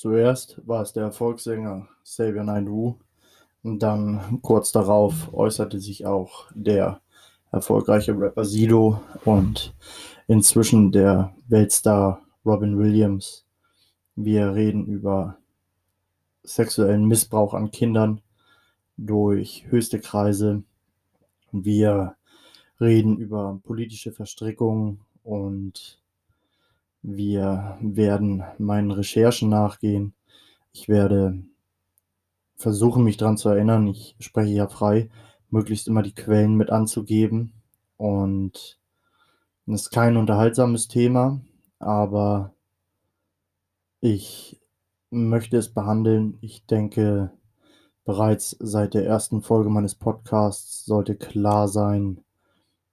Zuerst war es der Erfolgssänger Xavier Naidoo und dann kurz darauf äußerte sich auch der erfolgreiche Rapper Sido und inzwischen der Weltstar Robin Williams. Wir reden über sexuellen Missbrauch an Kindern durch höchste Kreise. Wir reden über politische Verstrickungen und wir werden meinen Recherchen nachgehen. Ich werde versuchen, mich daran zu erinnern. Ich spreche ja frei, möglichst immer die Quellen mit anzugeben. Und es ist kein unterhaltsames Thema, aber ich möchte es behandeln. Ich denke, bereits seit der ersten Folge meines Podcasts sollte klar sein,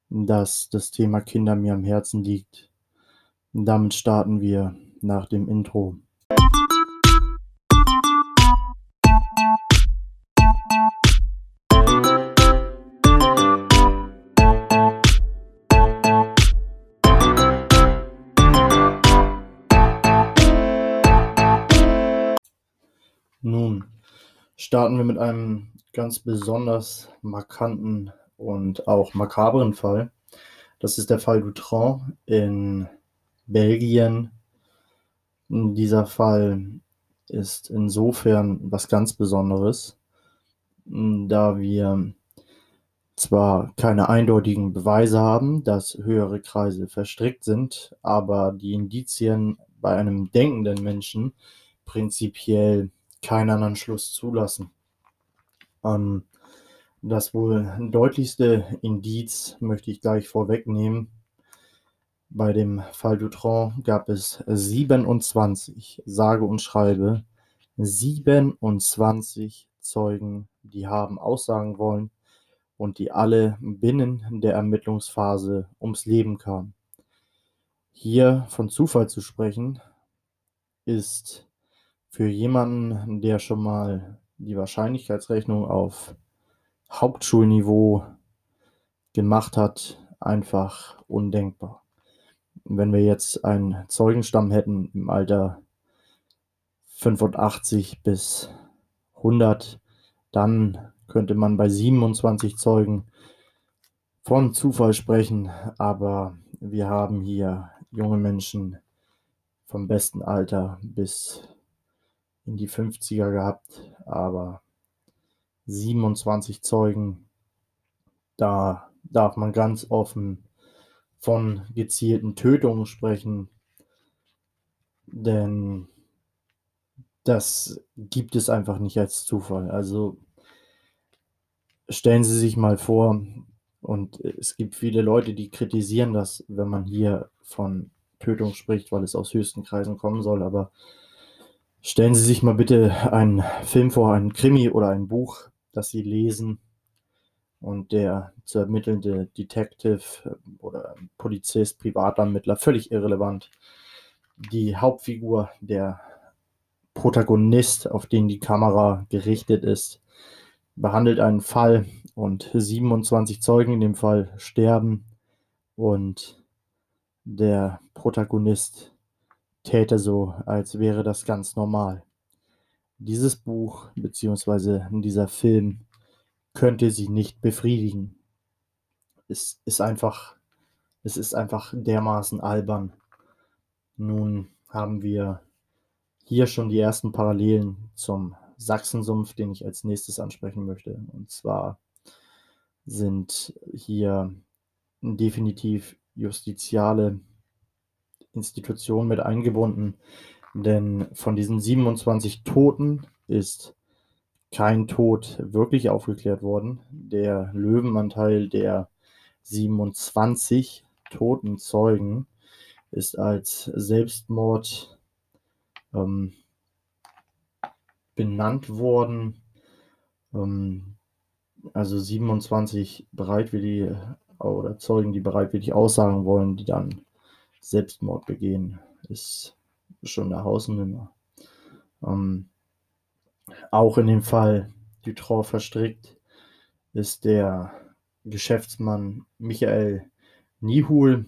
dass das Thema Kinder mir am Herzen liegt. Damit starten wir nach dem Intro. Nun starten wir mit einem ganz besonders markanten und auch makabren Fall. Das ist der Fall Dutron in Belgien. Dieser Fall ist insofern was ganz Besonderes, da wir zwar keine eindeutigen Beweise haben, dass höhere Kreise verstrickt sind, aber die Indizien bei einem denkenden Menschen prinzipiell keinen anderen Schluss zulassen. Ähm, das wohl deutlichste Indiz möchte ich gleich vorwegnehmen. Bei dem Fall Dutron gab es 27, sage und schreibe, 27 Zeugen, die haben aussagen wollen und die alle binnen der Ermittlungsphase ums Leben kamen. Hier von Zufall zu sprechen, ist für jemanden, der schon mal die Wahrscheinlichkeitsrechnung auf Hauptschulniveau gemacht hat, einfach undenkbar wenn wir jetzt einen Zeugenstamm hätten im Alter 85 bis 100, dann könnte man bei 27 Zeugen von Zufall sprechen, aber wir haben hier junge Menschen vom besten Alter bis in die 50er gehabt, aber 27 Zeugen, da darf man ganz offen von gezielten Tötungen sprechen, denn das gibt es einfach nicht als Zufall. Also stellen Sie sich mal vor, und es gibt viele Leute, die kritisieren das, wenn man hier von Tötung spricht, weil es aus höchsten Kreisen kommen soll, aber stellen Sie sich mal bitte einen Film vor, einen Krimi oder ein Buch, das Sie lesen und der zu ermittelnde Detective äh, oder Polizist, Privatermittler, völlig irrelevant. Die Hauptfigur, der Protagonist, auf den die Kamera gerichtet ist, behandelt einen Fall und 27 Zeugen in dem Fall sterben und der Protagonist täte so, als wäre das ganz normal. Dieses Buch bzw. dieser Film könnte sie nicht befriedigen. Es ist einfach, es ist einfach dermaßen albern. Nun haben wir hier schon die ersten Parallelen zum Sachsensumpf, den ich als nächstes ansprechen möchte. Und zwar sind hier definitiv justiziale Institutionen mit eingebunden, denn von diesen 27 Toten ist kein Tod wirklich aufgeklärt worden. Der Löwenanteil der 27 toten Zeugen ist als Selbstmord ähm, benannt worden. Ähm, also 27 bereitwillig oder Zeugen, die bereitwillig aussagen wollen, die dann Selbstmord begehen, ist schon eine Hausnummer. Ähm, auch in dem Fall Dutroux verstrickt ist der Geschäftsmann Michael Nihul,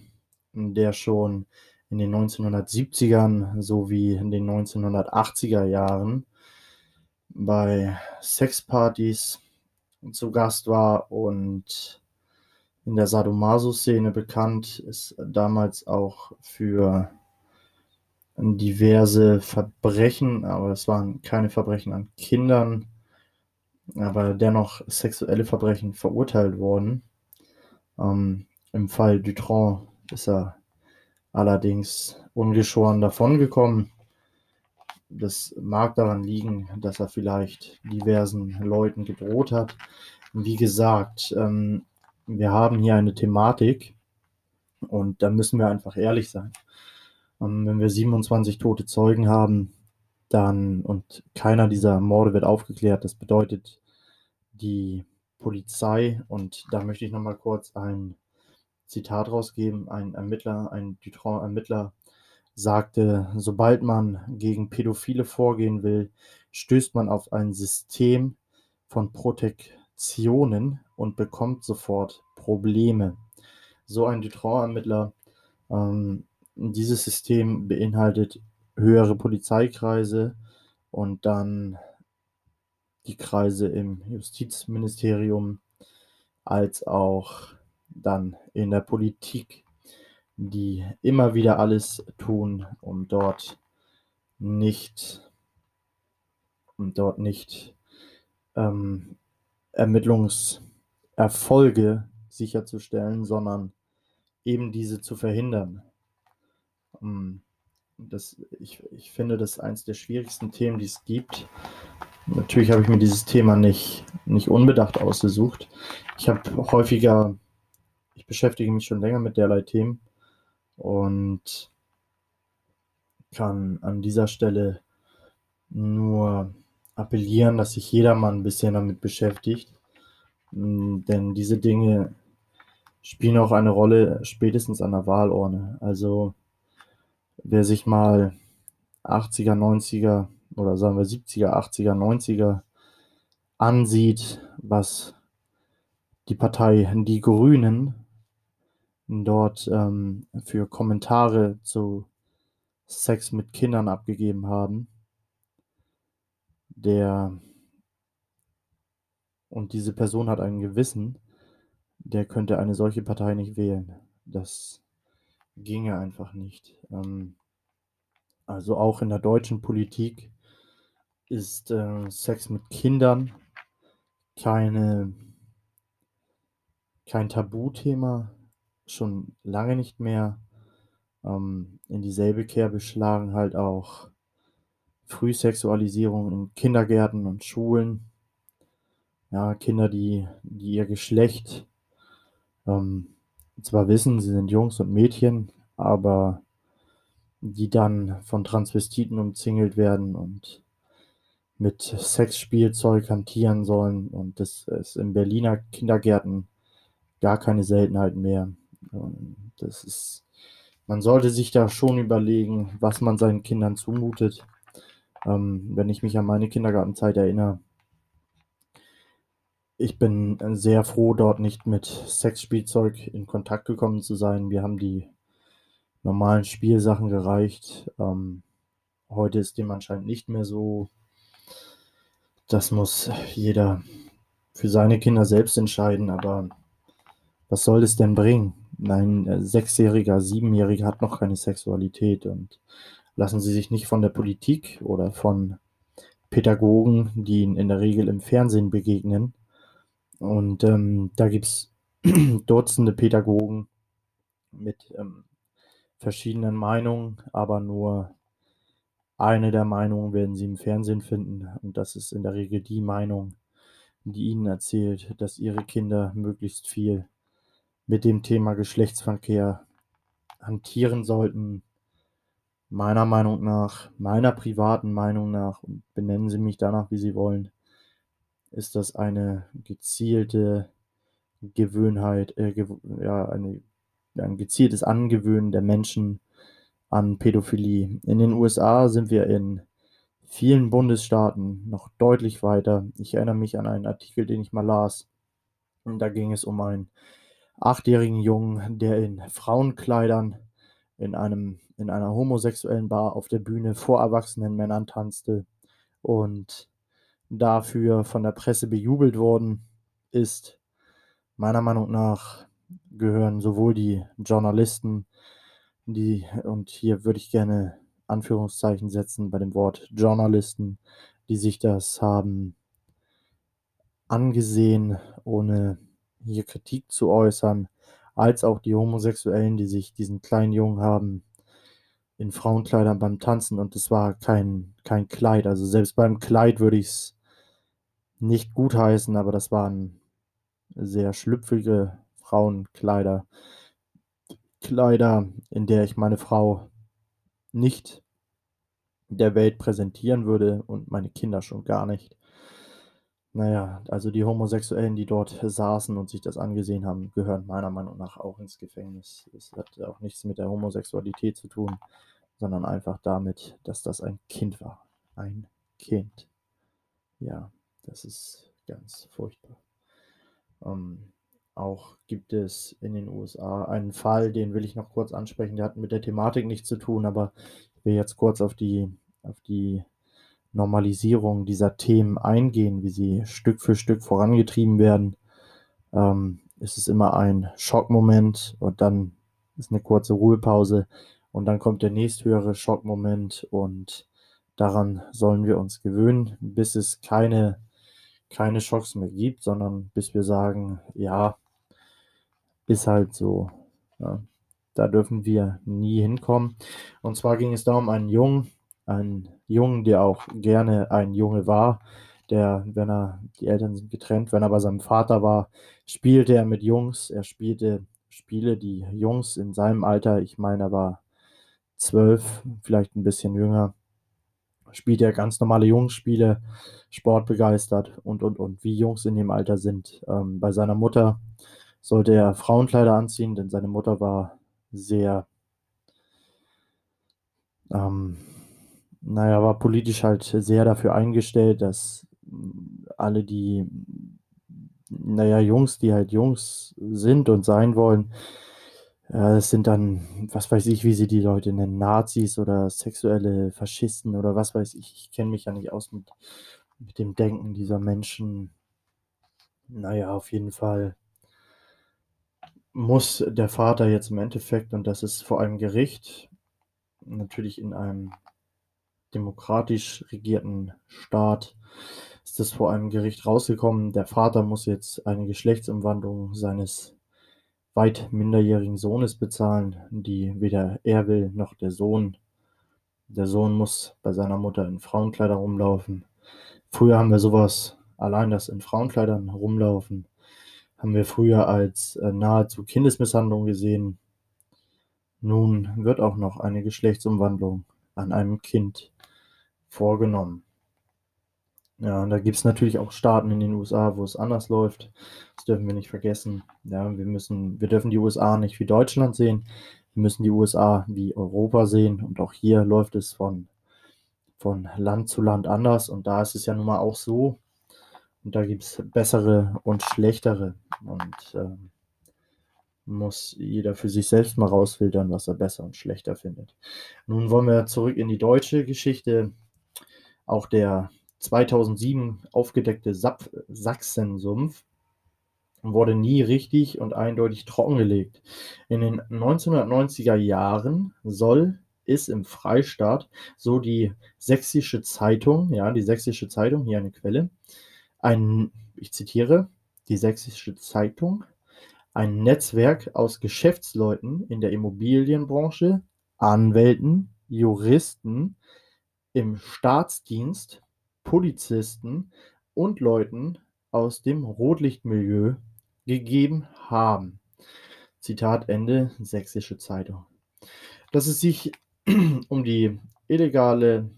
der schon in den 1970ern sowie in den 1980er Jahren bei Sexpartys zu Gast war und in der Sadomaso-Szene bekannt, ist damals auch für diverse Verbrechen, aber es waren keine Verbrechen an Kindern, aber dennoch sexuelle Verbrechen verurteilt worden. Ähm, Im Fall Dutron ist er allerdings ungeschoren davongekommen. Das mag daran liegen, dass er vielleicht diversen Leuten gedroht hat. Wie gesagt, ähm, wir haben hier eine Thematik und da müssen wir einfach ehrlich sein. Wenn wir 27 tote Zeugen haben, dann und keiner dieser Morde wird aufgeklärt, das bedeutet, die Polizei, und da möchte ich nochmal kurz ein Zitat rausgeben, ein Ermittler, ein Dutron-Ermittler sagte, sobald man gegen Pädophile vorgehen will, stößt man auf ein System von Protektionen und bekommt sofort Probleme. So ein Dutron-Ermittler ähm, dieses System beinhaltet höhere Polizeikreise und dann die Kreise im Justizministerium als auch dann in der Politik, die immer wieder alles tun, um dort nicht, um dort nicht ähm, Ermittlungserfolge sicherzustellen, sondern eben diese zu verhindern. Hm, das, ich, ich finde, das ist eines der schwierigsten Themen, die es gibt. Natürlich habe ich mir dieses Thema nicht, nicht unbedacht ausgesucht. Ich habe häufiger, ich beschäftige mich schon länger mit derlei Themen und kann an dieser Stelle nur appellieren, dass sich jedermann ein bisschen damit beschäftigt. Hm, denn diese Dinge spielen auch eine Rolle spätestens an der Wahlurne. Also wer sich mal 80er, 90er oder sagen wir 70er, 80er, 90er ansieht, was die Partei Die Grünen dort ähm, für Kommentare zu Sex mit Kindern abgegeben haben, der und diese Person hat ein Gewissen, der könnte eine solche Partei nicht wählen. Das ginge einfach nicht. Ähm, also auch in der deutschen Politik ist äh, Sex mit Kindern keine, kein Tabuthema, schon lange nicht mehr. Ähm, in dieselbe Kerbe schlagen halt auch Frühsexualisierung in Kindergärten und Schulen. Ja, Kinder, die, die ihr Geschlecht ähm, zwar wissen, sie sind Jungs und Mädchen, aber die dann von Transvestiten umzingelt werden und mit Sexspielzeug hantieren sollen. Und das ist in Berliner Kindergärten gar keine Seltenheit mehr. Und das ist, man sollte sich da schon überlegen, was man seinen Kindern zumutet. Ähm, wenn ich mich an meine Kindergartenzeit erinnere, ich bin sehr froh, dort nicht mit Sexspielzeug in Kontakt gekommen zu sein. Wir haben die normalen Spielsachen gereicht. Ähm, heute ist dem anscheinend nicht mehr so. Das muss jeder für seine Kinder selbst entscheiden, aber was soll es denn bringen? Ein äh, Sechsjähriger, Siebenjähriger hat noch keine Sexualität und lassen Sie sich nicht von der Politik oder von Pädagogen, die Ihnen in der Regel im Fernsehen begegnen. Und ähm, da gibt es Dutzende Pädagogen mit ähm, verschiedenen Meinungen, aber nur eine der Meinungen werden Sie im Fernsehen finden. Und das ist in der Regel die Meinung, die Ihnen erzählt, dass Ihre Kinder möglichst viel mit dem Thema Geschlechtsverkehr hantieren sollten. Meiner Meinung nach, meiner privaten Meinung nach, und benennen Sie mich danach, wie Sie wollen, ist das eine gezielte Gewöhnheit, äh, gew ja, eine ein gezieltes Angewöhnen der Menschen an Pädophilie. In den USA sind wir in vielen Bundesstaaten noch deutlich weiter. Ich erinnere mich an einen Artikel, den ich mal las. Und da ging es um einen achtjährigen Jungen, der in Frauenkleidern in einem in einer homosexuellen Bar auf der Bühne vor erwachsenen Männern tanzte und dafür von der Presse bejubelt worden ist. Meiner Meinung nach gehören sowohl die Journalisten, die, und hier würde ich gerne Anführungszeichen setzen bei dem Wort Journalisten, die sich das haben angesehen, ohne hier Kritik zu äußern, als auch die Homosexuellen, die sich diesen kleinen Jungen haben in Frauenkleidern beim Tanzen und es war kein, kein Kleid. Also selbst beim Kleid würde ich es nicht gutheißen, aber das waren sehr schlüpfrige Frauenkleider. Kleider, in der ich meine Frau nicht der Welt präsentieren würde und meine Kinder schon gar nicht. Naja, also die Homosexuellen, die dort saßen und sich das angesehen haben, gehören meiner Meinung nach auch ins Gefängnis. Es hat auch nichts mit der Homosexualität zu tun, sondern einfach damit, dass das ein Kind war. Ein Kind. Ja, das ist ganz furchtbar. Ähm, auch gibt es in den USA einen Fall, den will ich noch kurz ansprechen, der hat mit der Thematik nichts zu tun, aber ich will jetzt kurz auf die, auf die Normalisierung dieser Themen eingehen, wie sie Stück für Stück vorangetrieben werden. Ähm, es ist immer ein Schockmoment und dann ist eine kurze Ruhepause und dann kommt der nächsthöhere Schockmoment und daran sollen wir uns gewöhnen, bis es keine, keine Schocks mehr gibt, sondern bis wir sagen, ja, ist halt so. Ja, da dürfen wir nie hinkommen. Und zwar ging es da um einen Jungen, einen Jungen, der auch gerne ein Junge war, der, wenn er, die Eltern sind getrennt, wenn er bei seinem Vater war, spielte er mit Jungs. Er spielte Spiele, die Jungs in seinem Alter, ich meine, er war zwölf, vielleicht ein bisschen jünger, spielte er ganz normale Jungsspiele, sportbegeistert und, und, und, wie Jungs in dem Alter sind. Ähm, bei seiner Mutter sollte er Frauenkleider anziehen, denn seine Mutter war sehr, ähm, naja, war politisch halt sehr dafür eingestellt, dass alle die, naja, Jungs, die halt Jungs sind und sein wollen, es sind dann, was weiß ich, wie sie die Leute nennen, Nazis oder sexuelle Faschisten oder was weiß ich. Ich kenne mich ja nicht aus mit, mit dem Denken dieser Menschen. Naja, auf jeden Fall muss der Vater jetzt im Endeffekt, und das ist vor einem Gericht, natürlich in einem demokratisch regierten Staat, ist das vor einem Gericht rausgekommen. Der Vater muss jetzt eine Geschlechtsumwandlung seines weit minderjährigen Sohnes bezahlen, die weder er will noch der Sohn. Der Sohn muss bei seiner Mutter in Frauenkleider rumlaufen. Früher haben wir sowas, allein das in Frauenkleidern rumlaufen, haben wir früher als äh, nahezu Kindesmisshandlung gesehen. Nun wird auch noch eine Geschlechtsumwandlung an einem Kind vorgenommen. Ja, und da gibt es natürlich auch Staaten in den USA, wo es anders läuft. Das dürfen wir nicht vergessen. Ja, wir müssen, wir dürfen die USA nicht wie Deutschland sehen. Wir müssen die USA wie Europa sehen. Und auch hier läuft es von, von Land zu Land anders. Und da ist es ja nun mal auch so, und da gibt es bessere und schlechtere. Und äh, muss jeder für sich selbst mal rausfiltern, was er besser und schlechter findet. Nun wollen wir zurück in die deutsche Geschichte. Auch der 2007 aufgedeckte Sachsensumpf wurde nie richtig und eindeutig trockengelegt. In den 1990er Jahren soll es im Freistaat, so die Sächsische Zeitung, ja, die Sächsische Zeitung, hier eine Quelle, ein, ich zitiere, die Sächsische Zeitung, ein Netzwerk aus Geschäftsleuten in der Immobilienbranche, Anwälten, Juristen, im Staatsdienst, Polizisten und Leuten aus dem Rotlichtmilieu gegeben haben. Zitat Ende Sächsische Zeitung. Dass es sich um die illegale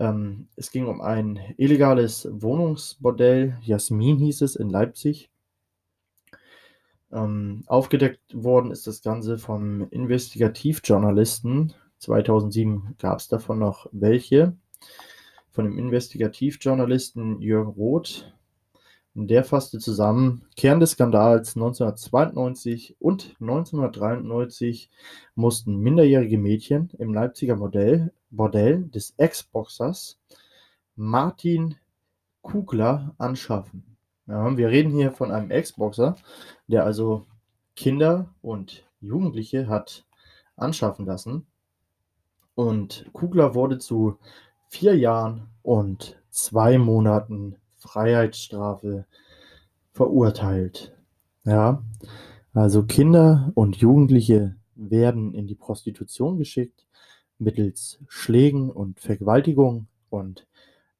ähm, es ging um ein illegales Wohnungsbordell, Jasmin hieß es, in Leipzig. Ähm, aufgedeckt worden ist das Ganze vom Investigativjournalisten. 2007 gab es davon noch welche. Von dem Investigativjournalisten Jürgen Roth. Der fasste zusammen: „Kern des Skandals: 1992 und 1993 mussten minderjährige Mädchen im Leipziger Modell Bordell des Ex-Boxers Martin Kugler anschaffen.“ Ja, wir reden hier von einem Ex-Boxer, der also Kinder und Jugendliche hat anschaffen lassen. Und Kugler wurde zu 4 Jahren und 2 Monaten Freiheitsstrafe verurteilt. Ja, also Kinder und Jugendliche werden in die Prostitution geschickt mittels Schlägen und Vergewaltigung und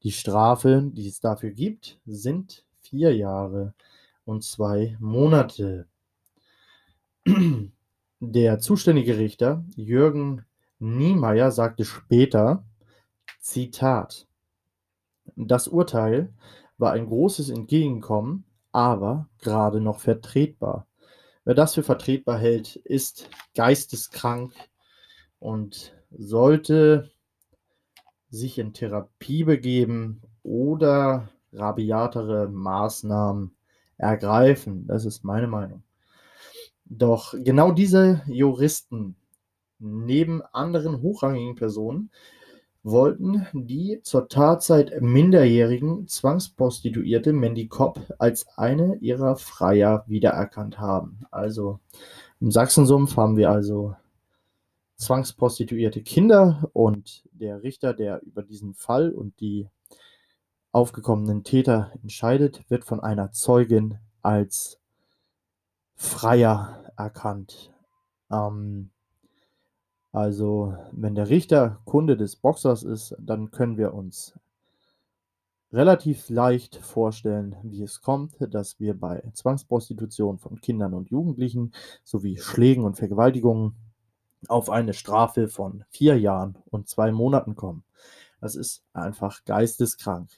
die Strafe, die es dafür gibt, sind 4 Jahre und 2 Monate. Der zuständige Richter Jürgen Niemeyer sagte später, Zitat: „Das Urteil war ein großes Entgegenkommen, aber gerade noch vertretbar. Wer das für vertretbar hält, ist geisteskrank und sollte sich in Therapie begeben oder rabiatere Maßnahmen ergreifen.“ Das ist meine Meinung. Doch genau diese Juristen, neben anderen hochrangigen Personen, wollten die zur Tatzeit minderjährigen Zwangsprostituierte Mandy Kopp als eine ihrer Freier wiedererkannt haben. Also im Sachsensumpf haben wir also zwangsprostituierte Kinder und der Richter, der über diesen Fall und die aufgekommenen Täter entscheidet, wird von einer Zeugin als Freier erkannt. Ähm, also, wenn der Richter Kunde des Boxers ist, dann können wir uns relativ leicht vorstellen, wie es kommt, dass wir bei Zwangsprostitution von Kindern und Jugendlichen sowie Schlägen und Vergewaltigungen auf eine Strafe von 4 Jahren und 2 Monaten kommen. Das ist einfach geisteskrank.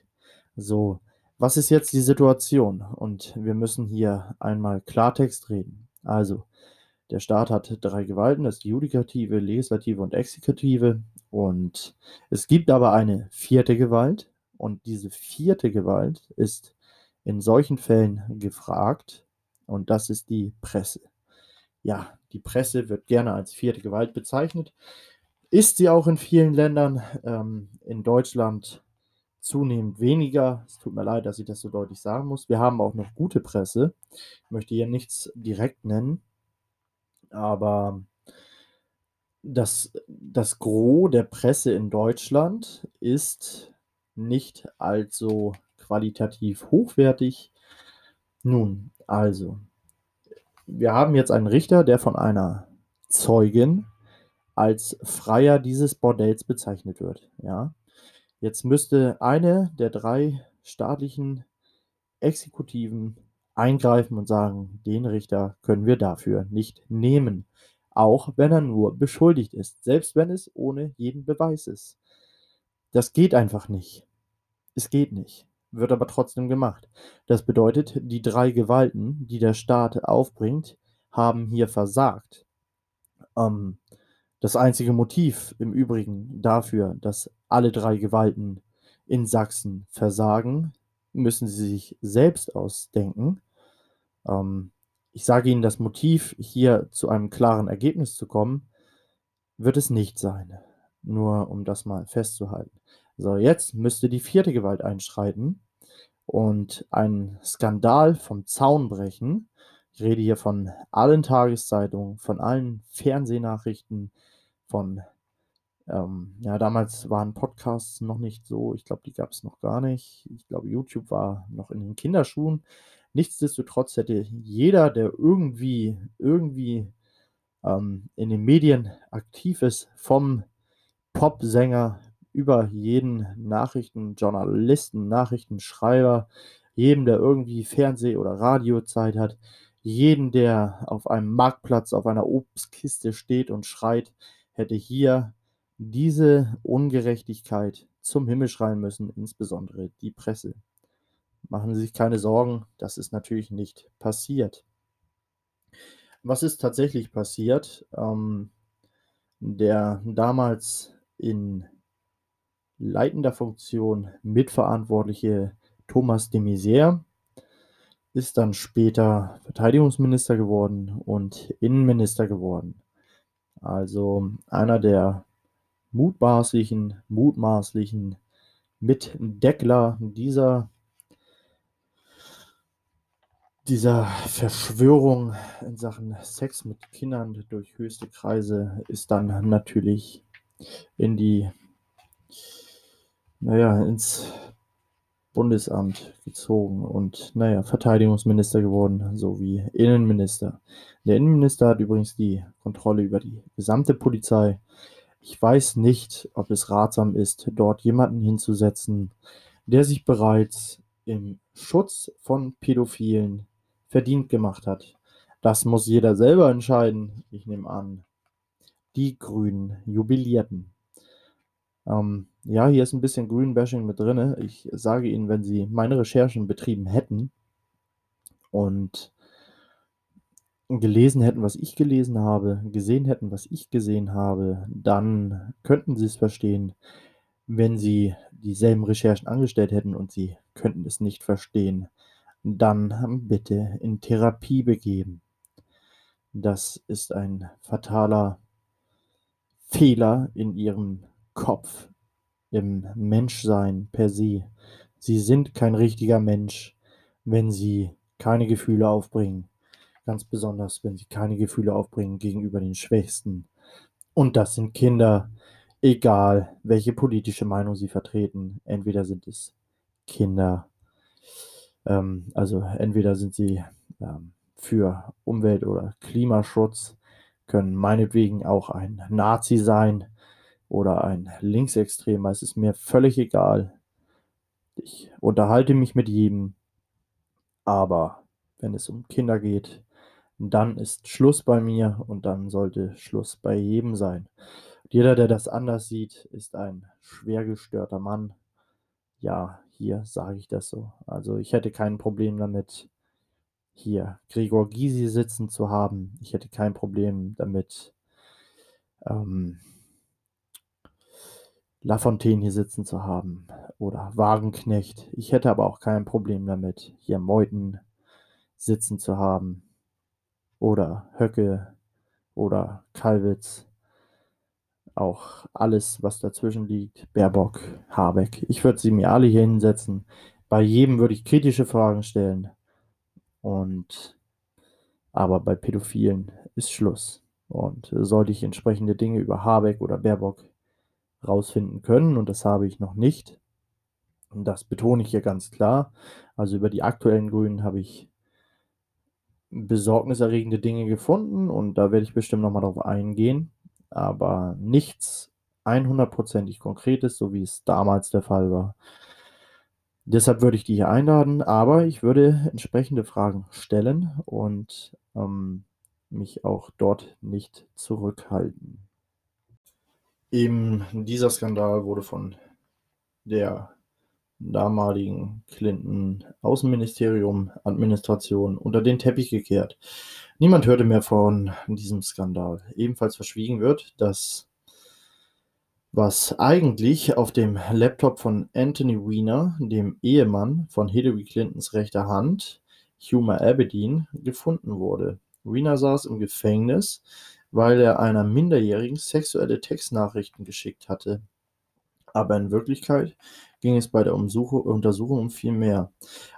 So, was ist jetzt die Situation? Und wir müssen hier einmal Klartext reden. Also, der Staat hat drei Gewalten, das ist die Judikative, Legislative und Exekutive. Und es gibt aber eine vierte Gewalt. Und diese vierte Gewalt ist in solchen Fällen gefragt. Und das ist die Presse. Ja, die Presse wird gerne als vierte Gewalt bezeichnet. Ist sie auch in vielen Ländern. Ähm, in Deutschland zunehmend weniger. Es tut mir leid, dass ich das so deutlich sagen muss. Wir haben auch noch gute Presse. Ich möchte hier nichts direkt nennen, aber das, das Gros der Presse in Deutschland ist nicht allzu qualitativ hochwertig. Nun, also, wir haben jetzt einen Richter, der von einer Zeugin als Freier dieses Bordells bezeichnet wird. Ja, Jetzt müsste eine der drei staatlichen Exekutiven eingreifen und sagen, den Richter können wir dafür nicht nehmen, auch wenn er nur beschuldigt ist, selbst wenn es ohne jeden Beweis ist. Das geht einfach nicht. Es geht nicht, wird aber trotzdem gemacht. Das bedeutet, die drei Gewalten, die der Staat aufbringt, haben hier versagt. Ähm, das einzige Motiv im Übrigen dafür, dass alle drei Gewalten in Sachsen versagen, müssen sie sich selbst ausdenken. Ähm, ich sage Ihnen, das Motiv, hier zu einem klaren Ergebnis zu kommen, wird es nicht sein. Nur um das mal festzuhalten. So, jetzt müsste die vierte Gewalt einschreiten und einen Skandal vom Zaun brechen. Ich rede hier von allen Tageszeitungen, von allen Fernsehnachrichten, von, ähm, ja, damals waren Podcasts noch nicht so, ich glaube, die gab es noch gar nicht. Ich glaube, YouTube war noch in den Kinderschuhen. Nichtsdestotrotz hätte jeder, der irgendwie, irgendwie ähm, in den Medien aktiv ist, vom Popsänger über jeden Nachrichtenjournalisten, Nachrichtenschreiber, jedem, der irgendwie Fernseh- oder Radiozeit hat, jeden, der auf einem Marktplatz auf einer Obstkiste steht und schreit, hätte hier diese Ungerechtigkeit zum Himmel schreien müssen, insbesondere die Presse. Machen Sie sich keine Sorgen, das ist natürlich nicht passiert. Was ist tatsächlich passiert? Ähm, der damals in leitender Funktion mitverantwortliche Thomas de Maizière ist dann später Verteidigungsminister geworden und Innenminister geworden. Also einer der mutmaßlichen, mutmaßlichen Mitdeckler dieser dieser Verschwörung in Sachen Sex mit Kindern durch höchste Kreise ist dann natürlich in die, naja, ins Bundesamt gezogen und, naja, Verteidigungsminister geworden, sowie Innenminister. Der Innenminister hat übrigens die Kontrolle über die gesamte Polizei. Ich weiß nicht, ob es ratsam ist, dort jemanden hinzusetzen, der sich bereits im Schutz von Pädophilen verdient gemacht hat. Das muss jeder selber entscheiden. Ich nehme an, die Grünen jubilierten. Ähm, ja, hier ist ein bisschen Green-Bashing mit drin. Ich sage Ihnen, wenn Sie meine Recherchen betrieben hätten und gelesen hätten, was ich gelesen habe, gesehen hätten, was ich gesehen habe, dann könnten Sie es verstehen. Wenn Sie dieselben Recherchen angestellt hätten und Sie könnten es nicht verstehen, dann bitte in Therapie begeben. Das ist ein fataler Fehler in Ihrem Kopf, im Menschsein per se. Sie sind kein richtiger Mensch, wenn Sie keine Gefühle aufbringen. Ganz besonders, wenn Sie keine Gefühle aufbringen gegenüber den Schwächsten. Und das sind Kinder, egal welche politische Meinung sie vertreten. Entweder sind es Kinder ähm, also entweder sind sie ähm, für Umwelt- oder Klimaschutz, können meinetwegen auch ein Nazi sein oder ein Linksextremer. Es ist mir völlig egal. Ich unterhalte mich mit jedem, aber wenn es um Kinder geht, dann ist Schluss bei mir und dann sollte Schluss bei jedem sein. jeder, der das anders sieht, ist ein schwer gestörter Mann. Ja, hier sage ich das so. Also ich hätte kein Problem damit, hier Gregor Gysi sitzen zu haben. Ich hätte kein Problem damit, ähm, Lafontaine hier sitzen zu haben oder Wagenknecht. Ich hätte aber auch kein Problem damit, hier Meuthen sitzen zu haben oder Höcke oder Kalwitz auch alles, was dazwischen liegt, Baerbock, Habeck. Ich würde sie mir alle hier hinsetzen. Bei jedem würde ich kritische Fragen stellen. Und aber bei Pädophilen ist Schluss. Und sollte ich entsprechende Dinge über Habeck oder Baerbock rausfinden können, und das habe ich noch nicht, und das betone ich hier ganz klar, also über die aktuellen Grünen habe ich besorgniserregende Dinge gefunden und da werde ich bestimmt nochmal drauf eingehen aber nichts 100%ig Konkretes, so wie es damals der Fall war. Deshalb würde ich die hier einladen, aber ich würde entsprechende Fragen stellen und ähm, mich auch dort nicht zurückhalten. Eben dieser Skandal wurde von der damaligen Clinton Außenministerium Administration unter den Teppich gekehrt. Niemand hörte mehr von diesem Skandal. Ebenfalls verschwiegen wird, dass was eigentlich auf dem Laptop von Anthony Weiner, dem Ehemann von Hillary Clintons rechter Hand, Huma Abedin, gefunden wurde. Weiner saß im Gefängnis, weil er einer Minderjährigen sexuelle Textnachrichten geschickt hatte. Aber in Wirklichkeit ging es bei der Untersuchung um viel mehr.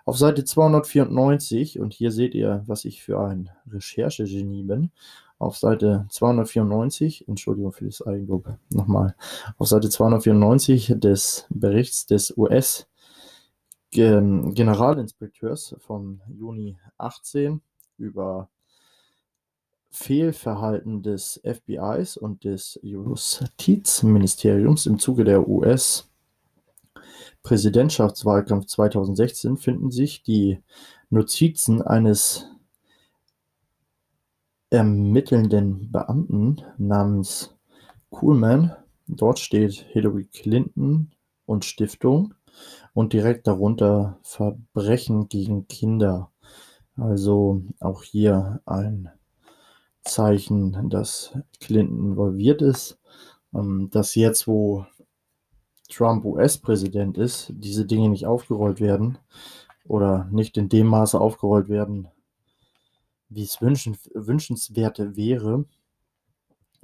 Auf Seite 294, und hier seht ihr, was ich für ein Recherchegenie bin, auf Seite 294, Entschuldigung für das Eigenlob, nochmal, auf Seite 294 des Berichts des US- Generalinspekteurs vom Juni 18 über Fehlverhalten des FBIs und des Justizministeriums im Zuge der US- Präsidentschaftswahlkampf 2016 finden sich die Notizen eines ermittelnden Beamten namens Kuhlmann. Dort steht Hillary Clinton und Stiftung und direkt darunter Verbrechen gegen Kinder. Also auch hier ein Zeichen, dass Clinton involviert ist. Ähm, dass jetzt, wo Trump US-Präsident ist, diese Dinge nicht aufgerollt werden, oder nicht in dem Maße aufgerollt werden, wie es wünschen, wünschenswert wäre,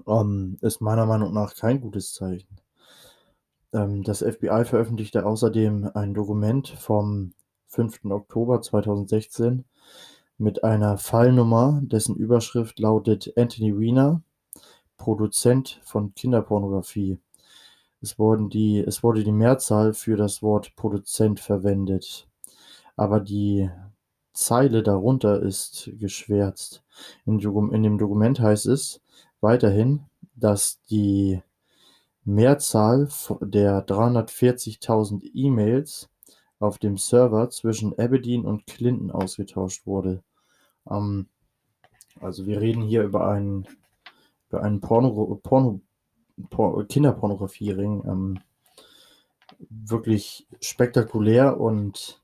ähm, ist meiner Meinung nach kein gutes Zeichen. Ähm, das FBI veröffentlichte außerdem ein Dokument vom 5. Oktober 2016 mit einer Fallnummer, dessen Überschrift lautet Anthony Weiner, Produzent von Kinderpornografie. Es, wurden die, es wurde die Mehrzahl für das Wort Produzent verwendet, aber die Zeile darunter ist geschwärzt. In, in dem Dokument heißt es weiterhin, dass die Mehrzahl der 340.000 E-Mails auf dem Server zwischen Aberdeen und Clinton ausgetauscht wurde. Ähm, also wir reden hier über einen, über einen Porno, Porno, Por Kinderpornografiering. Ähm, wirklich spektakulär und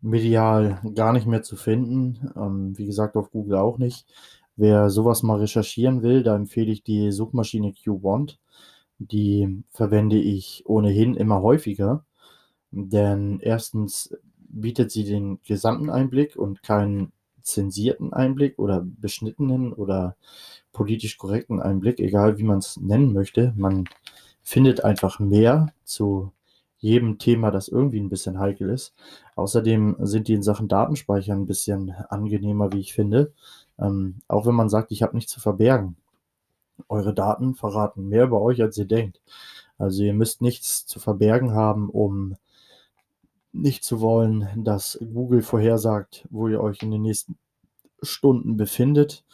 medial gar nicht mehr zu finden. Ähm, wie gesagt, auf Google auch nicht. Wer sowas mal recherchieren will, da empfehle ich die Suchmaschine QWant. Die verwende ich ohnehin immer häufiger, denn erstens bietet sie den gesamten Einblick und keinen zensierten Einblick oder beschnittenen oder politisch korrekten Einblick, egal wie man es nennen möchte. Man findet einfach mehr zu jedem Thema, das irgendwie ein bisschen heikel ist. Außerdem sind die in Sachen Datenspeichern ein bisschen angenehmer, wie ich finde. Ähm, auch wenn man sagt, ich habe nichts zu verbergen. Eure Daten verraten mehr über euch, als ihr denkt. Also ihr müsst nichts zu verbergen haben, um nicht zu wollen, dass Google vorhersagt, wo ihr euch in den nächsten Stunden befindet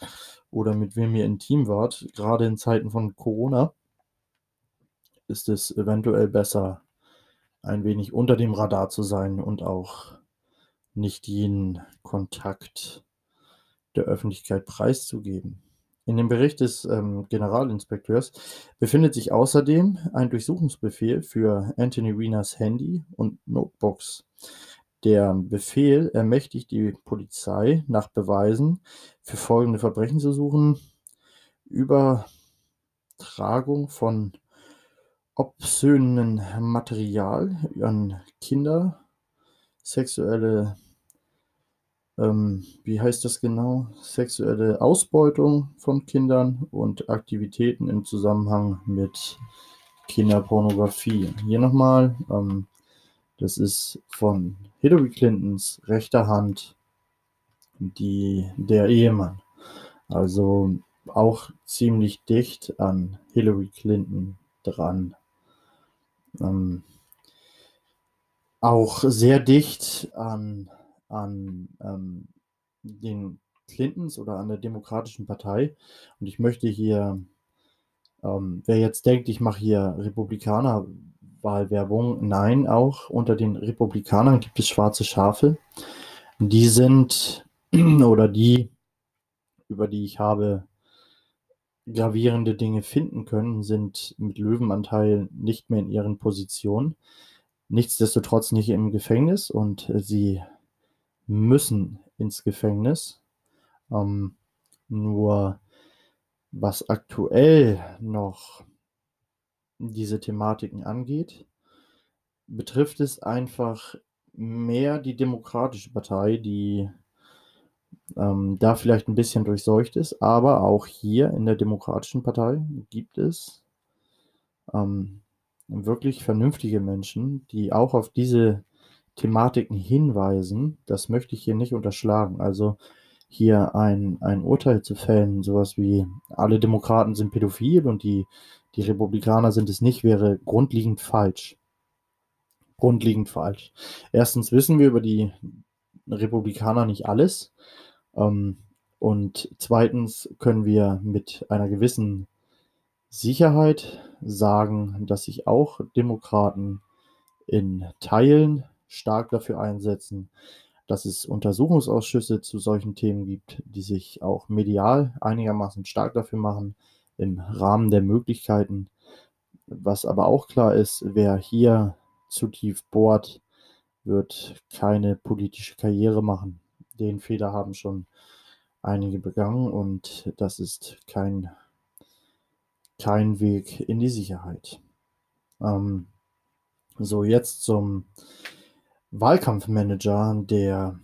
oder mit wem ihr intim wart. Gerade in Zeiten von Corona ist es eventuell besser, ein wenig unter dem Radar zu sein und auch nicht jeden Kontakt der Öffentlichkeit preiszugeben. In dem Bericht des ähm, Generalinspekteurs befindet sich außerdem ein Durchsuchungsbefehl für Anthony Wieners Handy und Notebooks. Der Befehl ermächtigt die Polizei, nach Beweisen für folgende Verbrechen zu suchen: Übertragung von obszönen Material an Kinder, sexuelle ähm, wie heißt das genau? Sexuelle Ausbeutung von Kindern und Aktivitäten im Zusammenhang mit Kinderpornografie. Hier nochmal, ähm, das ist von Hillary Clintons rechter Hand die, der Ehemann. Also auch ziemlich dicht an Hillary Clinton dran. Ähm, auch sehr dicht an an ähm, den Clintons oder an der Demokratischen Partei. Und ich möchte hier, ähm, wer jetzt denkt, ich mache hier Republikaner-Wahlwerbung, nein, auch unter den Republikanern gibt es schwarze Schafe. Die sind, oder die, über die ich habe gravierende Dinge finden können, sind mit Löwenanteil nicht mehr in ihren Positionen. Nichtsdestotrotz nicht im Gefängnis und sie müssen ins Gefängnis. Ähm, nur was aktuell noch diese Thematiken angeht, betrifft es einfach mehr die Demokratische Partei, die ähm, da vielleicht ein bisschen durchseucht ist, aber auch hier in der Demokratischen Partei gibt es ähm, wirklich vernünftige Menschen, die auch auf diese Thematiken hinweisen, das möchte ich hier nicht unterschlagen. Also hier ein, ein Urteil zu fällen, sowas wie alle Demokraten sind pädophil und die, die Republikaner sind es nicht, wäre grundlegend falsch. Grundlegend falsch. Erstens wissen wir über die Republikaner nicht alles. Ähm, und zweitens können wir mit einer gewissen Sicherheit sagen, dass sich auch Demokraten in Teilen stark dafür einsetzen, dass es Untersuchungsausschüsse zu solchen Themen gibt, die sich auch medial einigermaßen stark dafür machen, im Rahmen der Möglichkeiten. Was aber auch klar ist, wer hier zu tief bohrt, wird keine politische Karriere machen. Den Fehler haben schon einige begangen und das ist kein, kein Weg in die Sicherheit. Ähm, so, jetzt zum Wahlkampfmanager der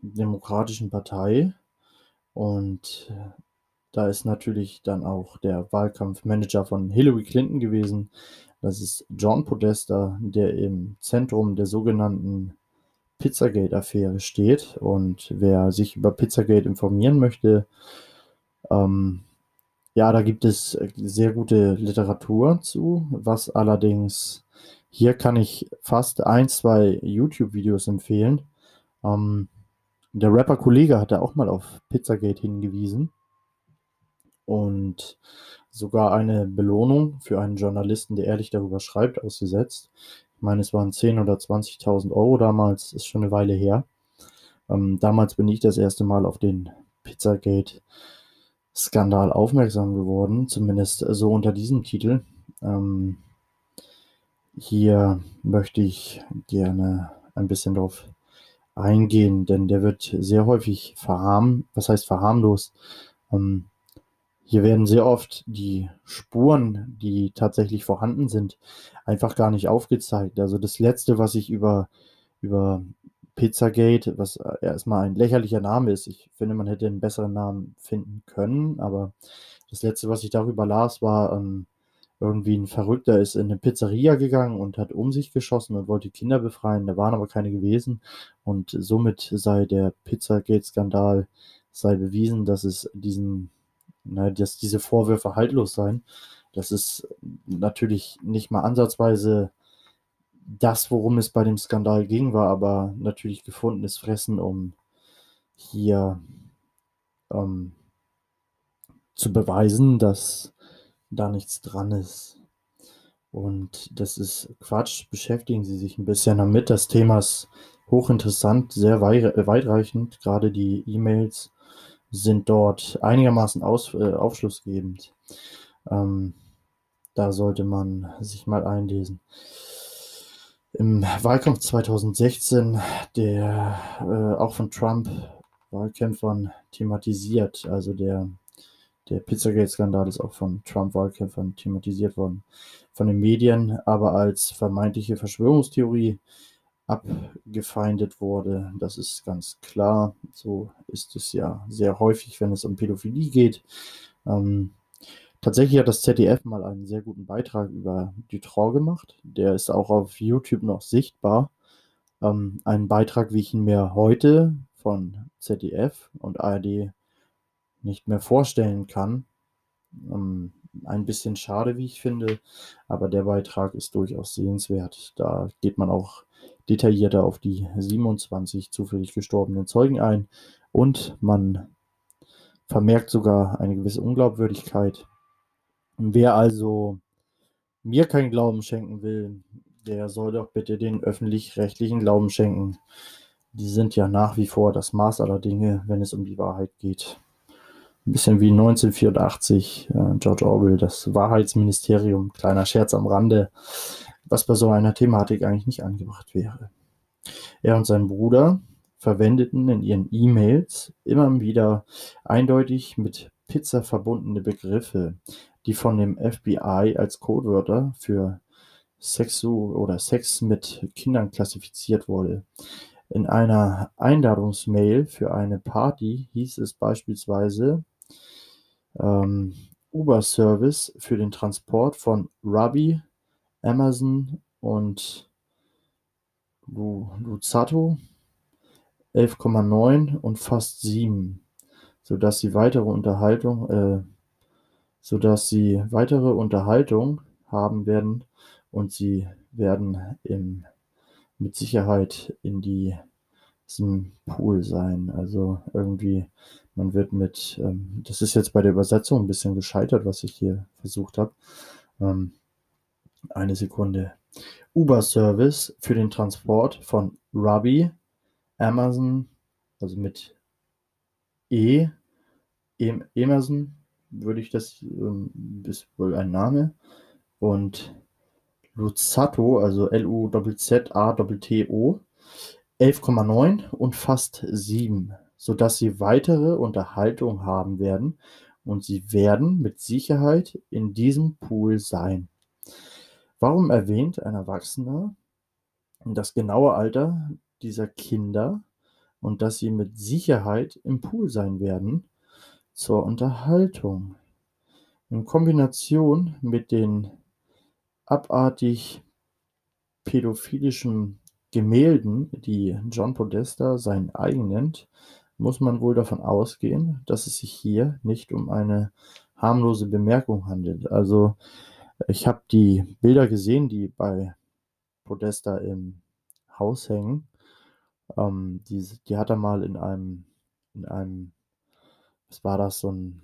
Demokratischen Partei und da ist natürlich dann auch der Wahlkampfmanager von Hillary Clinton gewesen. Das ist John Podesta, der im Zentrum der sogenannten Pizzagate-Affäre steht. Und wer sich über Pizzagate informieren möchte, ähm, ja, da gibt es sehr gute Literatur zu, was allerdings hier kann ich fast ein, zwei YouTube-Videos empfehlen. Ähm, der Rapper-Kollege hat da auch mal auf Pizzagate hingewiesen und sogar eine Belohnung für einen Journalisten, der ehrlich darüber schreibt, ausgesetzt. Ich meine, es waren 10.000 oder 20.000 Euro damals, ist schon eine Weile her. Ähm, damals bin ich das erste Mal auf den Pizzagate-Skandal aufmerksam geworden, zumindest so unter diesem Titel. Ähm, hier möchte ich gerne ein bisschen darauf eingehen, denn der wird sehr häufig verharm, was heißt verharmlost? Ähm, hier werden sehr oft die Spuren, die tatsächlich vorhanden sind, einfach gar nicht aufgezeigt. Also das Letzte, was ich über, über Pizzagate, was erstmal ein lächerlicher Name ist, ich finde, man hätte einen besseren Namen finden können, aber das Letzte, was ich darüber las, war, ähm, irgendwie ein Verrückter ist in eine Pizzeria gegangen und hat um sich geschossen und wollte Kinder befreien. Da waren aber keine gewesen. Und somit sei der Pizzagate-Skandal sei bewiesen, dass es diesen, na, dass diese Vorwürfe haltlos seien. Das ist natürlich nicht mal ansatzweise das, worum es bei dem Skandal ging, war aber natürlich gefundenes Fressen, um hier ähm, zu beweisen, dass da nichts dran ist. Und das ist Quatsch. Beschäftigen Sie sich ein bisschen damit. Das Thema ist hochinteressant, sehr weitreichend. Gerade die E-Mails sind dort einigermaßen aus, äh, aufschlussgebend. Ähm, da sollte man sich mal einlesen. Im Wahlkampf 2016, der äh, auch von Trump-Wahlkämpfern thematisiert, also der der Pizzagate-Skandal ist auch von Trump-Wahlkämpfern thematisiert worden, von den Medien, aber als vermeintliche Verschwörungstheorie abgefeindet wurde. Das ist ganz klar. So ist es ja sehr häufig, wenn es um Pädophilie geht. Ähm, tatsächlich hat das ZDF mal einen sehr guten Beitrag über Dutroux gemacht. Der ist auch auf YouTube noch sichtbar. Ähm, ein Beitrag, wie ich ihn mir heute von ZDF und ARD nicht mehr vorstellen kann. Ähm, ein bisschen schade, wie ich finde, aber der Beitrag ist durchaus sehenswert. Da geht man auch detaillierter auf die 27 zufällig gestorbenen Zeugen ein und man vermerkt sogar eine gewisse Unglaubwürdigkeit. Wer also mir keinen Glauben schenken will, der soll doch bitte den öffentlich-rechtlichen Glauben schenken. Die sind ja nach wie vor das Maß aller Dinge, wenn es um die Wahrheit geht. Ein bisschen wie 1984, äh, George Orwell, das Wahrheitsministerium, kleiner Scherz am Rande, was bei so einer Thematik eigentlich nicht angebracht wäre. Er und sein Bruder verwendeten in ihren E-Mails immer wieder eindeutig mit Pizza verbundene Begriffe, die von dem FBI als Codewörter für Sexu oder Sex mit Kindern klassifiziert wurde. In einer Einladungsmail für eine Party hieß es beispielsweise, ähm, Uber-Service für den Transport von Ruby, Amazon und Luzato 11,9 und fast 7, sodass sie weitere Unterhaltung, äh, sodass sie weitere Unterhaltung haben werden und sie werden im, mit Sicherheit in die, diesem Pool sein. Also irgendwie man wird mit, ähm, das ist jetzt bei der Übersetzung ein bisschen gescheitert, was ich hier versucht habe. Ähm, eine Sekunde. Uber-Service für den Transport von Ruby, Amazon, also mit E, Amazon würde ich das, ähm, ist wohl ein Name, und Luzato, also L-U-Z-Z-A-T-O, 11,9 und fast 7 sodass sie weitere Unterhaltung haben werden und sie werden mit Sicherheit in diesem Pool sein. Warum erwähnt ein Erwachsener das genaue Alter dieser Kinder und dass sie mit Sicherheit im Pool sein werden zur Unterhaltung. In Kombination mit den abartig pädophilischen Gemälden, die John Podesta sein eigen nennt, muss man wohl davon ausgehen, dass es sich hier nicht um eine harmlose Bemerkung handelt. Also ich habe die Bilder gesehen, die bei Podesta im Haus hängen. Ähm, die, die hat er mal in einem, in einem, was war das, so ein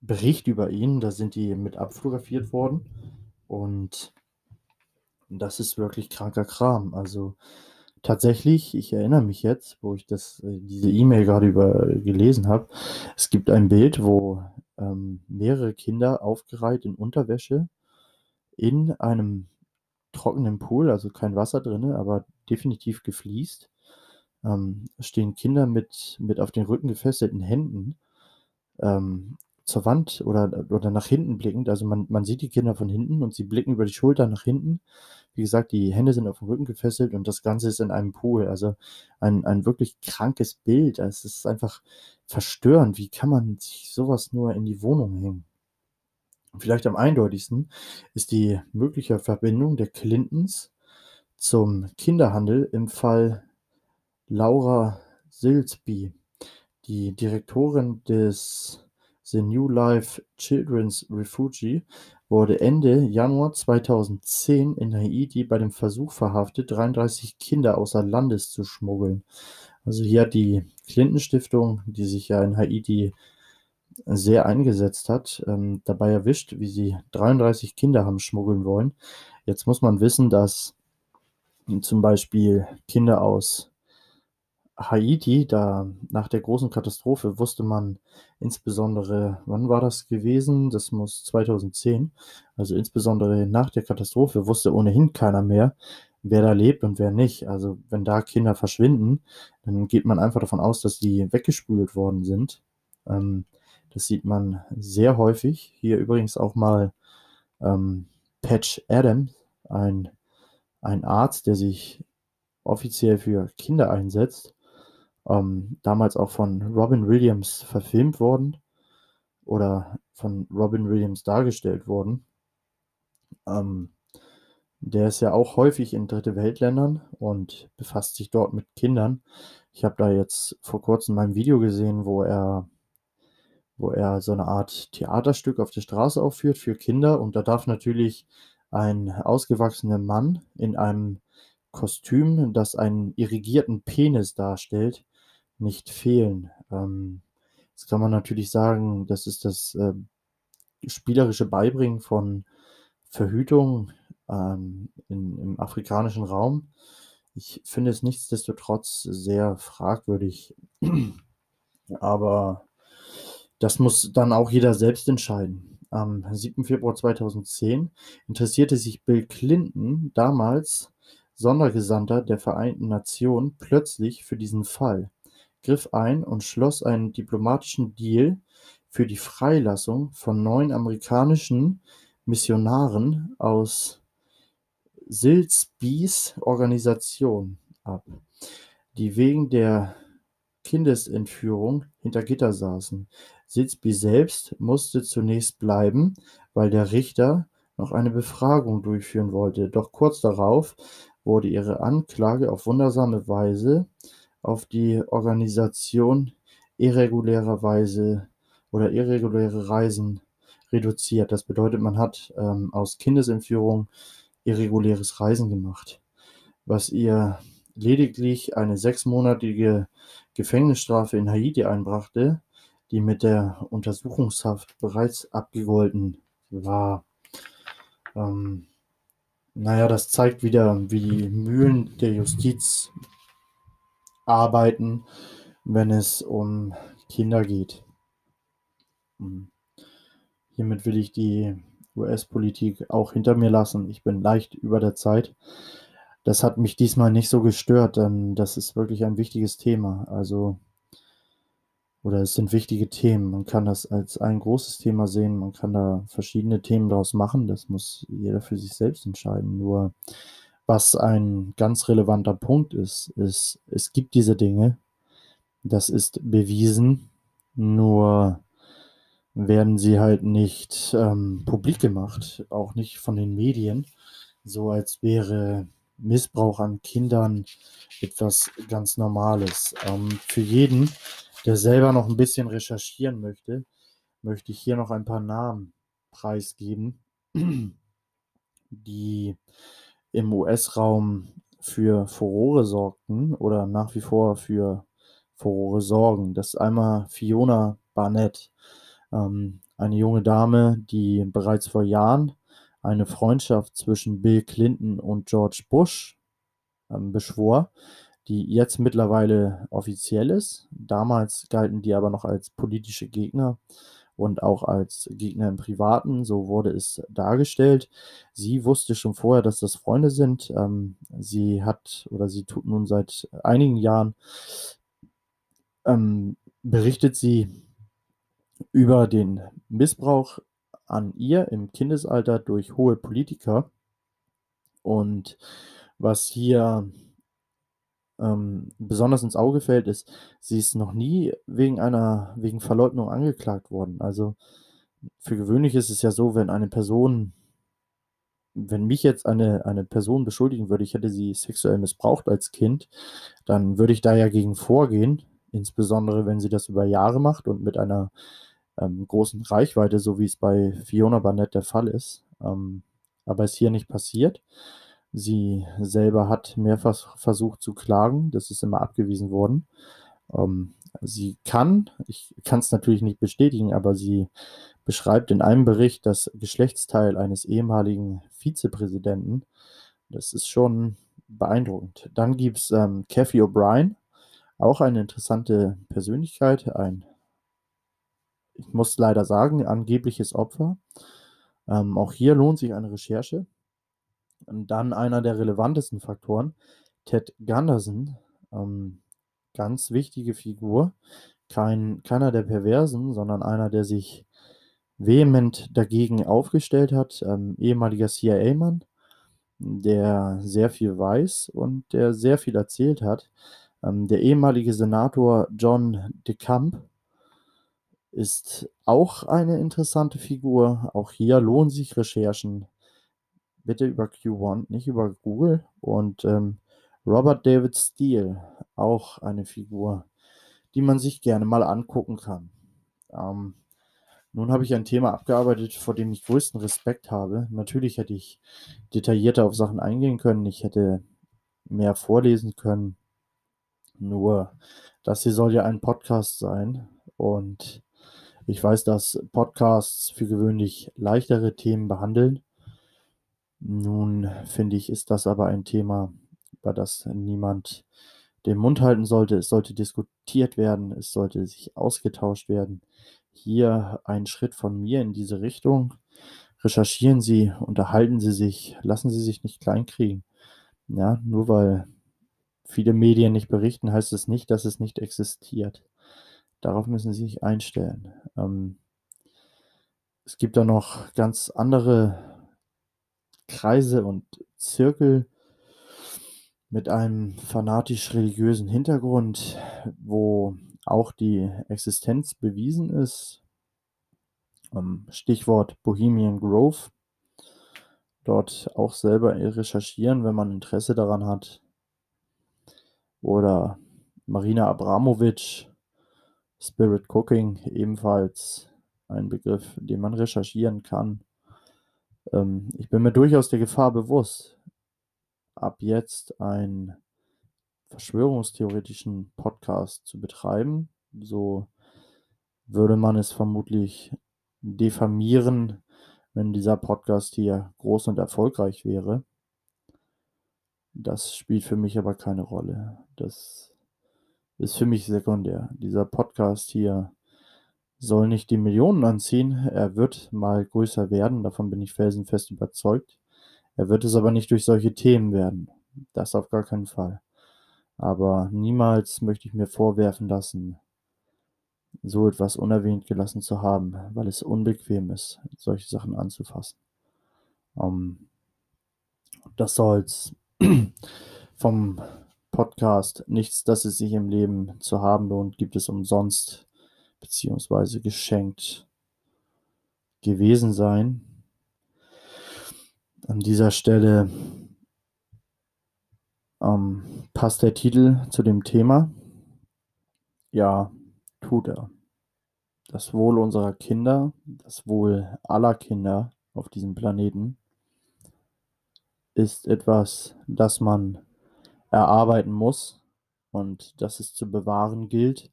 Bericht über ihn, da sind die mit abfotografiert worden. Und das ist wirklich kranker Kram. Also tatsächlich, ich erinnere mich jetzt, wo ich das, äh, diese E-Mail gerade über gelesen habe, es gibt ein Bild, wo ähm, mehrere Kinder aufgereiht in Unterwäsche in einem trockenen Pool, also kein Wasser drin, aber definitiv gefliest, ähm, stehen Kinder mit, mit auf den Rücken gefesselten Händen. Ähm, zur Wand oder, oder nach hinten blickend. Also man, man sieht die Kinder von hinten und sie blicken über die Schulter nach hinten. Wie gesagt, die Hände sind auf dem Rücken gefesselt und das Ganze ist in einem Pool. Also ein, ein wirklich krankes Bild. Es ist einfach verstörend. Wie kann man sich sowas nur in die Wohnung hängen? Vielleicht am eindeutigsten ist die mögliche Verbindung der Clintons zum Kinderhandel im Fall Laura Silsby, die Direktorin des The New Life Children's Refuge, wurde Ende Januar 2010 in Haiti bei dem Versuch verhaftet, 33 Kinder außer Landes zu schmuggeln. Also hier hat die Clinton Stiftung, die sich ja in Haiti sehr eingesetzt hat, ähm, dabei erwischt, wie sie 33 Kinder haben schmuggeln wollen. Jetzt muss man wissen, dass zum Beispiel Kinder aus Haiti, da nach der großen Katastrophe wusste man insbesondere, wann war das gewesen? Das muss 2010, also insbesondere nach der Katastrophe wusste ohnehin keiner mehr, wer da lebt und wer nicht. Also wenn da Kinder verschwinden, dann geht man einfach davon aus, dass die weggespült worden sind. Ähm, das sieht man sehr häufig. Hier übrigens auch mal ähm, Patch Adams, ein, ein Arzt, der sich offiziell für Kinder einsetzt. Ähm, damals auch von Robin Williams verfilmt worden oder von Robin Williams dargestellt worden. Ähm, der ist ja auch häufig in Dritte Weltländern und befasst sich dort mit Kindern. Ich habe da jetzt vor kurzem mein Video gesehen, wo er wo er so eine Art Theaterstück auf der Straße aufführt für Kinder und da darf natürlich ein ausgewachsener Mann in einem Kostüm, das einen irrigierten Penis darstellt, nicht fehlen. Ähm, jetzt kann man natürlich sagen, das ist das äh, spielerische Beibringen von Verhütung ähm, in, im afrikanischen Raum. Ich finde es nichtsdestotrotz sehr fragwürdig. Aber das muss dann auch jeder selbst entscheiden. Am 7. Februar 2010 interessierte sich Bill Clinton, damals Sondergesandter der Vereinten Nationen, plötzlich für diesen Fall, griff ein und schloss einen diplomatischen Deal für die Freilassung von neun amerikanischen Missionaren aus Silsbys Organisation ab, die wegen der Kindesentführung hinter Gitter saßen. Silsby selbst musste zunächst bleiben, weil der Richter noch eine Befragung durchführen wollte, doch kurz darauf wurde ihre Anklage auf wundersame Weise auf die Organisation irregulärer Weise oder irreguläre Reisen reduziert. Das bedeutet, man hat ähm, aus Kindesentführung irreguläres Reisen gemacht, was ihr lediglich eine sechsmonatige Gefängnisstrafe in Haiti einbrachte, die mit der Untersuchungshaft bereits abgegolten war. Ähm, naja, das zeigt wieder, wie die Mühlen der Justiz arbeiten, wenn es um Kinder geht. Hiermit will ich die US-Politik auch hinter mir lassen. Ich bin leicht über der Zeit. Das hat mich diesmal nicht so gestört, denn das ist wirklich ein wichtiges Thema. Also oder es sind wichtige Themen. Man kann das als ein großes Thema sehen. Man kann da verschiedene Themen daraus machen. Das muss jeder für sich selbst entscheiden. Nur was ein ganz relevanter Punkt ist, ist, es gibt diese Dinge, das ist bewiesen, nur werden sie halt nicht ähm, publik gemacht, auch nicht von den Medien, so als wäre Missbrauch an Kindern etwas ganz Normales. Ähm, für jeden, der selber noch ein bisschen recherchieren möchte, möchte ich hier noch ein paar Namen preisgeben, die im US-Raum für Furore sorgten oder nach wie vor für Furore sorgen. Das ist einmal Fiona Barnett, ähm, eine junge Dame, die bereits vor Jahren eine Freundschaft zwischen Bill Clinton und George Bush ähm, beschwor, die jetzt mittlerweile offiziell ist. Damals galten die aber noch als politische Gegner und auch als Gegner im Privaten, so wurde es dargestellt. Sie wusste schon vorher, dass das Freunde sind. Ähm, sie hat oder sie tut nun seit einigen Jahren, ähm, berichtet sie über den Missbrauch an ihr im Kindesalter durch hohe Politiker. Und was hier ähm, besonders ins Auge fällt, ist, sie ist noch nie wegen einer, wegen Verleugnung angeklagt worden. Also für gewöhnlich ist es ja so, wenn eine Person, wenn mich jetzt eine, eine Person beschuldigen würde, ich hätte sie sexuell missbraucht als Kind, dann würde ich da ja gegen vorgehen, insbesondere wenn sie das über Jahre macht und mit einer ähm, großen Reichweite, so wie es bei Fiona Barnett der Fall ist. Ähm, aber ist hier nicht passiert. Sie selber hat mehrfach versucht zu klagen, das ist immer abgewiesen worden. Ähm, sie kann, ich kann es natürlich nicht bestätigen, aber sie beschreibt in einem Bericht das Geschlechtsteil eines ehemaligen Vizepräsidenten. Das ist schon beeindruckend. Dann gibt es ähm, Kathy O'Brien, auch eine interessante Persönlichkeit, ein, ich muss leider sagen, angebliches Opfer. Ähm, auch hier lohnt sich eine Recherche. Und dann einer der relevantesten Faktoren, Ted Gunderson, ähm, ganz wichtige Figur, kein, keiner der Perversen, sondern einer, der sich vehement dagegen aufgestellt hat, ähm, ehemaliger CIA-Mann, der sehr viel weiß und der sehr viel erzählt hat. Ähm, der ehemalige Senator John DeCamp ist auch eine interessante Figur. Auch hier lohnen sich Recherchen bitte über Q1, nicht über Google. Und ähm, Robert David Steele, auch eine Figur, die man sich gerne mal angucken kann. Ähm, nun habe ich ein Thema abgearbeitet, vor dem ich größten Respekt habe. Natürlich hätte ich detaillierter auf Sachen eingehen können, ich hätte mehr vorlesen können. Nur, das hier soll ja ein Podcast sein und ich weiß, dass Podcasts für gewöhnlich leichtere Themen behandeln. Nun finde ich, ist das aber ein Thema, über das niemand den Mund halten sollte. Es sollte diskutiert werden, es sollte sich ausgetauscht werden. Hier ein Schritt von mir in diese Richtung. Recherchieren Sie, unterhalten Sie sich, lassen Sie sich nicht kleinkriegen. Ja, nur weil viele Medien nicht berichten, heißt es nicht, dass es nicht existiert. Darauf müssen Sie sich einstellen. Ähm, es gibt da noch ganz andere Kreise und Zirkel mit einem fanatisch-religiösen Hintergrund, wo auch die Existenz bewiesen ist. Ähm, Stichwort Bohemian Grove. Dort auch selber recherchieren, wenn man Interesse daran hat. Oder Marina Abramovic, Spirit Cooking, ebenfalls ein Begriff, den man recherchieren kann. Ähm, ich bin mir durchaus der Gefahr bewusst, ab jetzt einen verschwörungstheoretischen Podcast zu betreiben. So würde man es vermutlich diffamieren, wenn dieser Podcast hier groß und erfolgreich wäre. Das spielt für mich aber keine Rolle. Das ist für mich sekundär. Dieser Podcast hier soll nicht die Millionen anziehen. Er wird mal größer werden, davon bin ich felsenfest überzeugt. Er wird es aber nicht durch solche Themen werden. Das auf gar keinen Fall. Aber niemals möchte ich mir vorwerfen lassen, so etwas unerwähnt gelassen zu haben, weil es unbequem ist, solche Sachen anzufassen. Um, ähm, das soll's. vom Podcast Nichts, das es sich im Leben zu haben lohnt, gibt es umsonst beziehungsweise geschenkt gewesen sein. An dieser Stelle ähm, passt der Titel zu dem Thema. Ja, tut er. Das Wohl unserer Kinder, das Wohl aller Kinder auf diesem Planeten ist etwas, das man erarbeiten muss und das es zu bewahren gilt,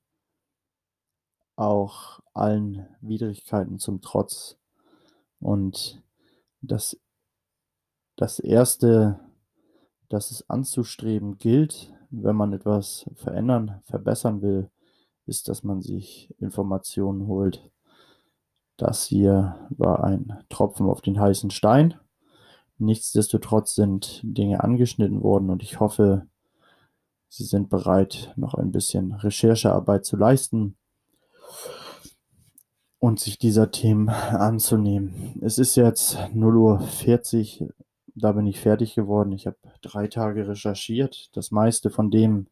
auch allen Widrigkeiten zum Trotz. Und das, das Erste, das es anzustreben gilt, wenn man etwas verändern, verbessern will, ist, dass man sich Informationen holt. Das hier war ein Tropfen auf den heißen Stein. Nichtsdestotrotz sind Dinge angeschnitten worden und ich hoffe, Sie sind bereit, noch ein bisschen Recherchearbeit zu leisten und sich dieser Themen anzunehmen. Es ist jetzt 0.40 Uhr, da bin ich fertig geworden. Ich habe drei Tage recherchiert. Das meiste von dem,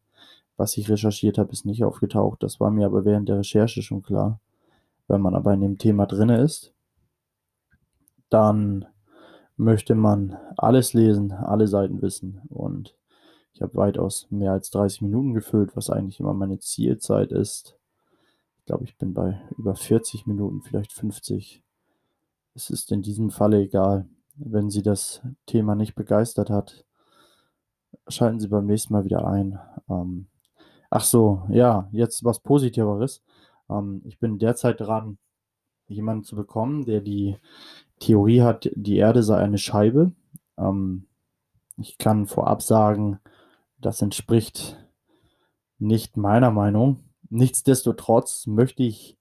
was ich recherchiert habe, ist nicht aufgetaucht. Das war mir aber während der Recherche schon klar. Wenn man aber in dem Thema drin ist, dann möchte man alles lesen, alle Seiten wissen. Und ich habe weitaus mehr als 30 Minuten gefüllt, was eigentlich immer meine Zielzeit ist. Ich glaube, ich bin bei über 40 Minuten, vielleicht 50. Es ist in diesem Falle egal. Wenn Sie das Thema nicht begeistert hat, schalten Sie beim nächsten Mal wieder ein. Ähm, ach so, ja, jetzt was Positiveres. Ähm, ich bin derzeit dran, jemanden zu bekommen, der die Theorie hat, die Erde sei eine Scheibe. Ähm, ich kann vorab sagen, das entspricht nicht meiner Meinung. Nichtsdestotrotz möchte ich,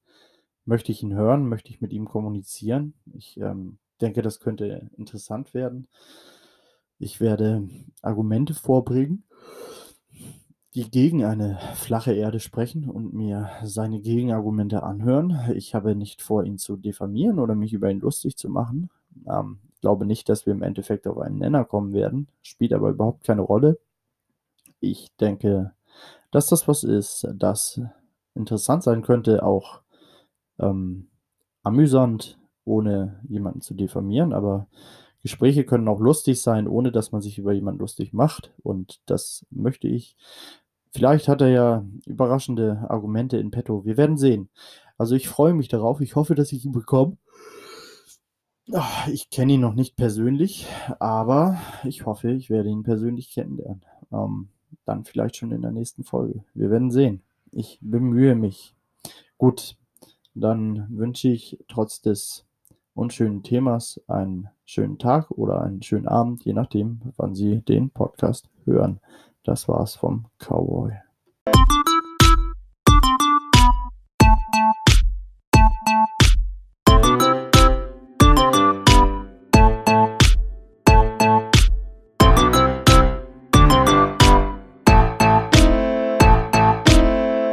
möchte ich ihn hören, möchte ich mit ihm kommunizieren. Ich ähm, denke, das könnte interessant werden. Ich werde Argumente vorbringen, die gegen eine flache Erde sprechen und mir seine Gegenargumente anhören. Ich habe nicht vor, ihn zu diffamieren oder mich über ihn lustig zu machen. Ähm, ich glaube nicht, dass wir im Endeffekt auf einen Nenner kommen werden, spielt aber überhaupt keine Rolle. Ich denke, dass das was ist, das interessant sein könnte, auch ähm, amüsant, ohne jemanden zu diffamieren, aber Gespräche können auch lustig sein, ohne dass man sich über jemanden lustig macht. Und das möchte ich. Vielleicht hat er ja überraschende Argumente in petto. Wir werden sehen. Also ich freue mich darauf. Ich hoffe, dass ich ihn bekomme. Ah, ich kenne ihn noch nicht persönlich, aber ich hoffe, ich werde ihn persönlich kennenlernen. Ähm, dann vielleicht schon in der nächsten Folge. Wir werden sehen. Ich bemühe mich. Gut, dann wünsche ich trotz des unschönen Themas einen schönen Tag oder einen schönen Abend, je nachdem, wann Sie den Podcast hören. Das war's vom Cowboy.